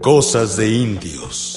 Cosas de indios.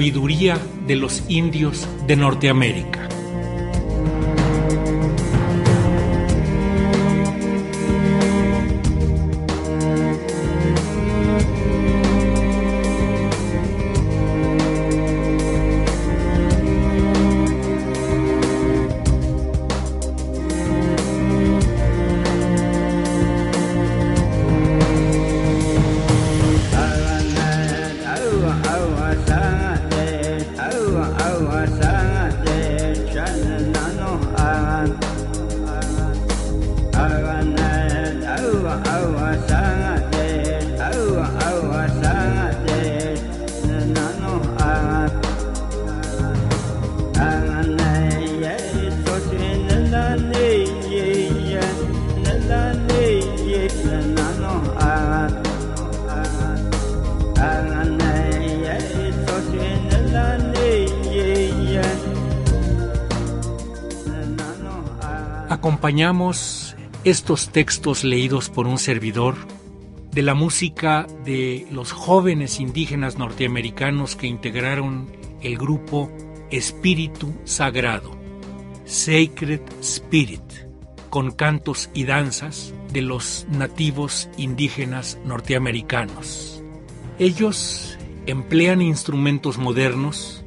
Sabiduría de los indios de Norteamérica. Acompañamos estos textos leídos por un servidor de la música de los jóvenes indígenas norteamericanos que integraron el grupo Espíritu Sagrado, Sacred Spirit, con cantos y danzas de los nativos indígenas norteamericanos. Ellos emplean instrumentos modernos,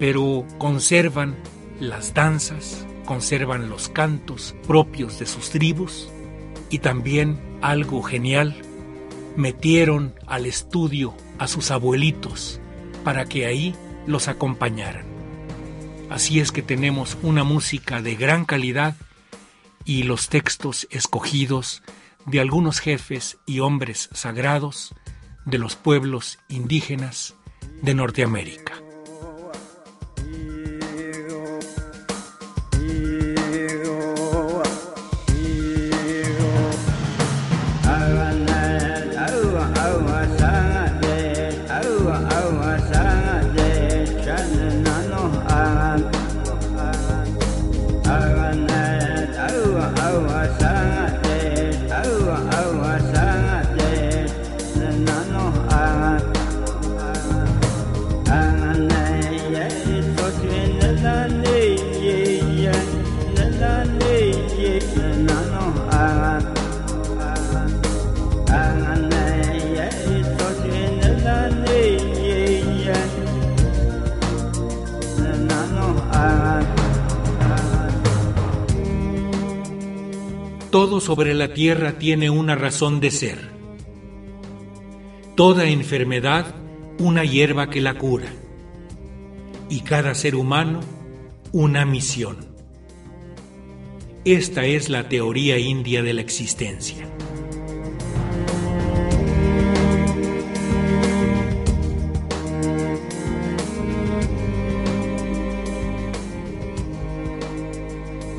pero conservan las danzas, conservan los cantos propios de sus tribus y también algo genial, metieron al estudio a sus abuelitos para que ahí los acompañaran. Así es que tenemos una música de gran calidad y los textos escogidos de algunos jefes y hombres sagrados de los pueblos indígenas de Norteamérica. Sobre la tierra tiene una razón de ser. Toda enfermedad una hierba que la cura. Y cada ser humano una misión. Esta es la teoría india de la existencia.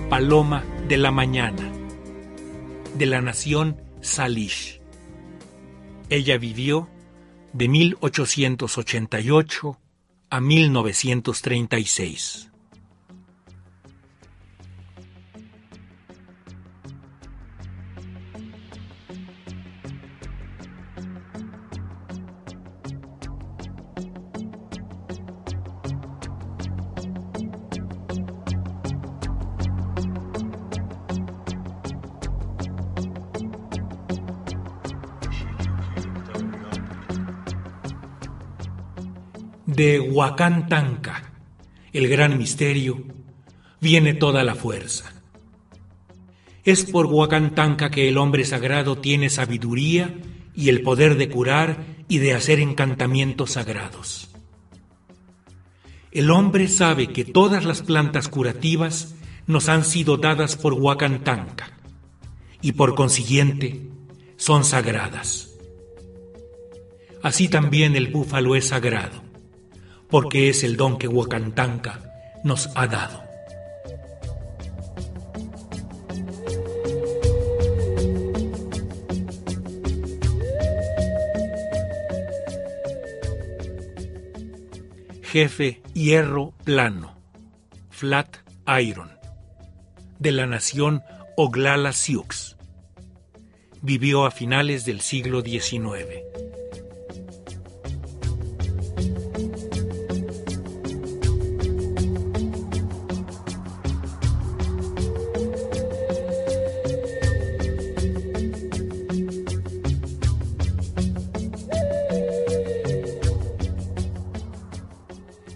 Paloma de la mañana de la nación Salish. Ella vivió de 1888 a 1936. De Huacantanca, el gran misterio, viene toda la fuerza. Es por Huacantanca que el hombre sagrado tiene sabiduría y el poder de curar y de hacer encantamientos sagrados. El hombre sabe que todas las plantas curativas nos han sido dadas por Huacantanca y por consiguiente son sagradas. Así también el búfalo es sagrado, porque es el don que Huacantanca nos ha dado. Jefe hierro plano, flat iron, de la nación Oglala Sioux. Vivió a finales del siglo XIX.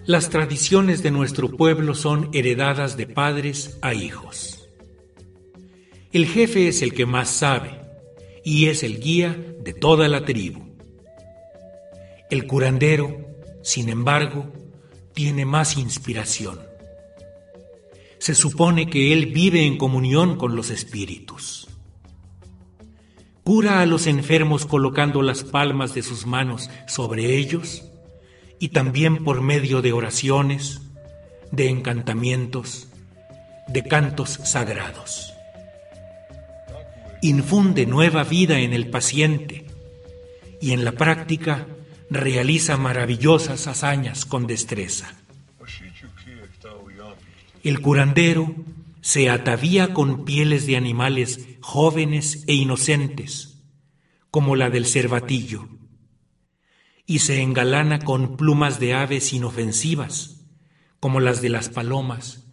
Las tradiciones de nuestro pueblo son heredadas de padres a hijos. El jefe es el que más sabe y es el guía de toda la tribu. El curandero, sin embargo, tiene más inspiración. Se supone que él vive en comunión con los espíritus. Cura a los enfermos colocando las palmas de sus manos sobre ellos y también por medio de oraciones, de encantamientos, de cantos sagrados. Infunde nueva vida en el paciente y en la práctica realiza maravillosas hazañas con destreza. El curandero se atavía con pieles de animales jóvenes e inocentes, como la del cervatillo y se engalana con plumas de aves inofensivas, como las de las palomas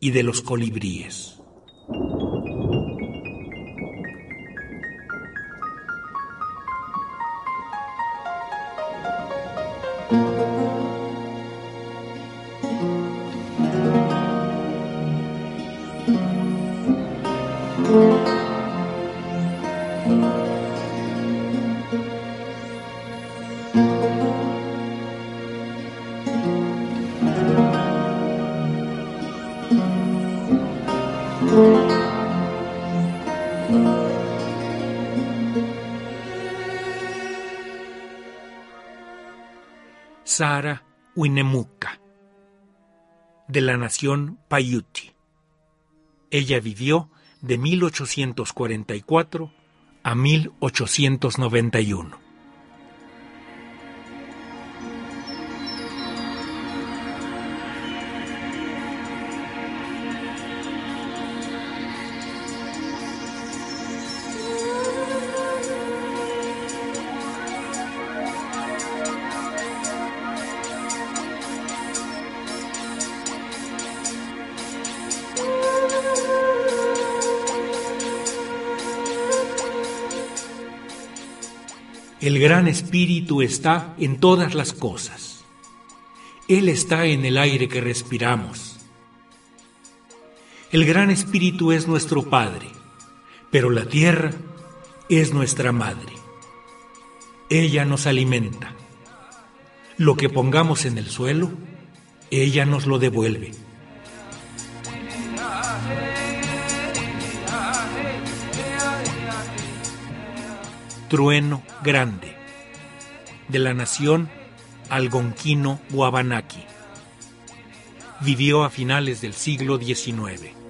y de los colibríes. Sara Winemuka, de la nación Paiuti. Ella vivió de 1844 a 1891. El gran espíritu está en todas las cosas. Él está en el aire que respiramos. El gran espíritu es nuestro Padre, pero la tierra es nuestra Madre. Ella nos alimenta. Lo que pongamos en el suelo, ella nos lo devuelve. Trueno grande, de la nación algonquino Guabanaki. Vivió a finales del siglo XIX.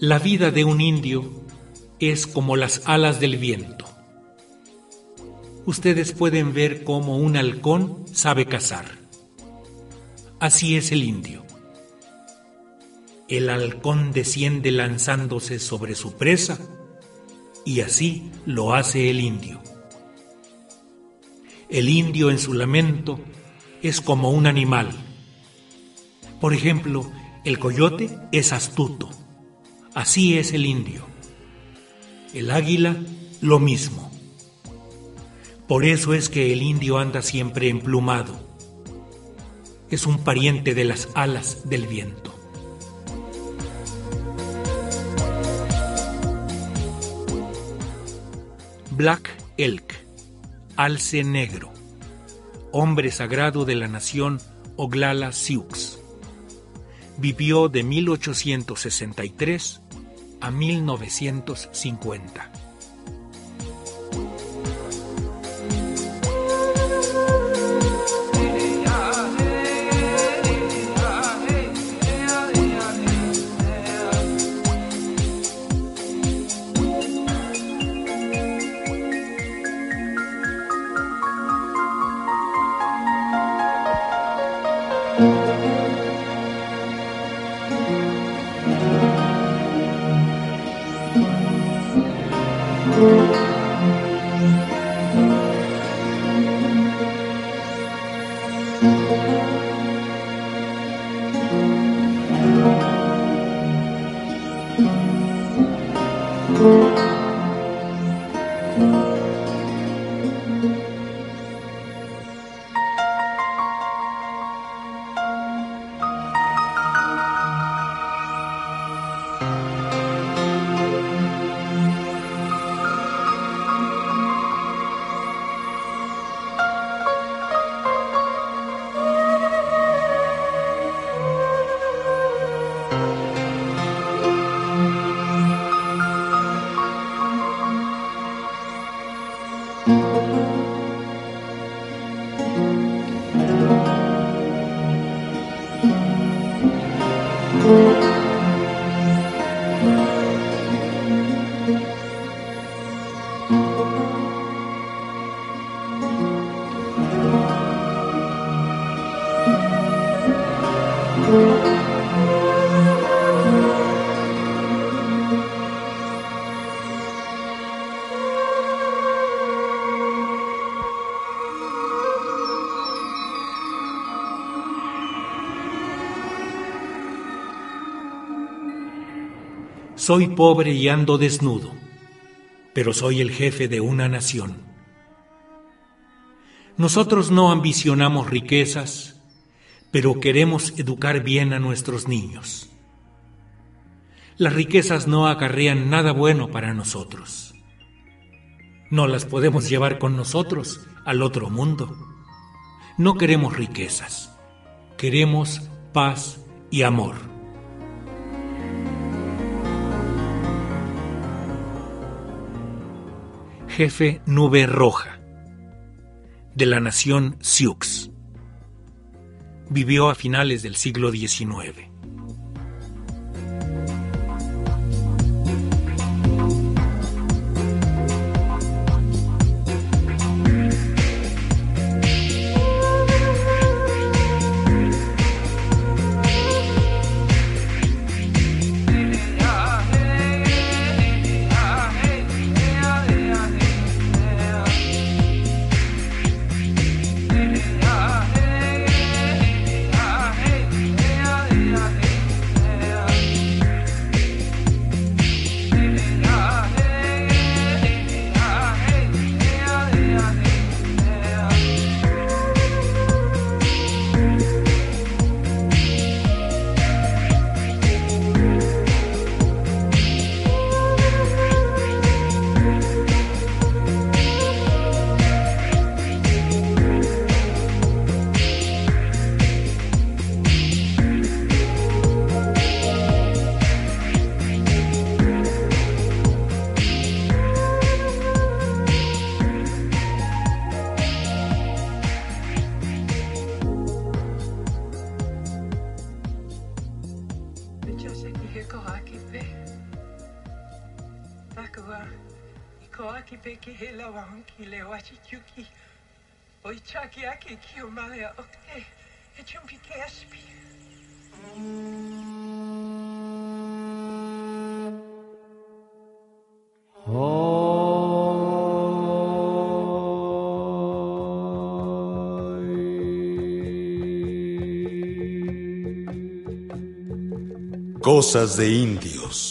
La vida de un indio es como las alas del viento. Ustedes pueden ver cómo un halcón sabe cazar. Así es el indio. El halcón desciende lanzándose sobre su presa y así lo hace el indio. El indio en su lamento es como un animal. Por ejemplo, El coyote es astuto. Así es el indio. El águila, lo mismo. Por eso es que el indio anda siempre emplumado. Es un pariente de las alas del viento. Black Elk, alce negro, hombre sagrado de la nación Oglala Sioux. Vivió de 1863 a 1950. Soy pobre y ando desnudo, pero soy el jefe de una nación. Nosotros no ambicionamos riquezas, pero queremos educar bien a nuestros niños. Las riquezas no acarrean nada bueno para nosotros. No las podemos llevar con nosotros al otro mundo. No queremos riquezas, queremos paz y amor. Jefe Nube Roja, de la nación Sioux. Vivió a finales del siglo XIX. Yuki, oichakiaki kiomaya okte, echumpike aspi. Cosas de indios.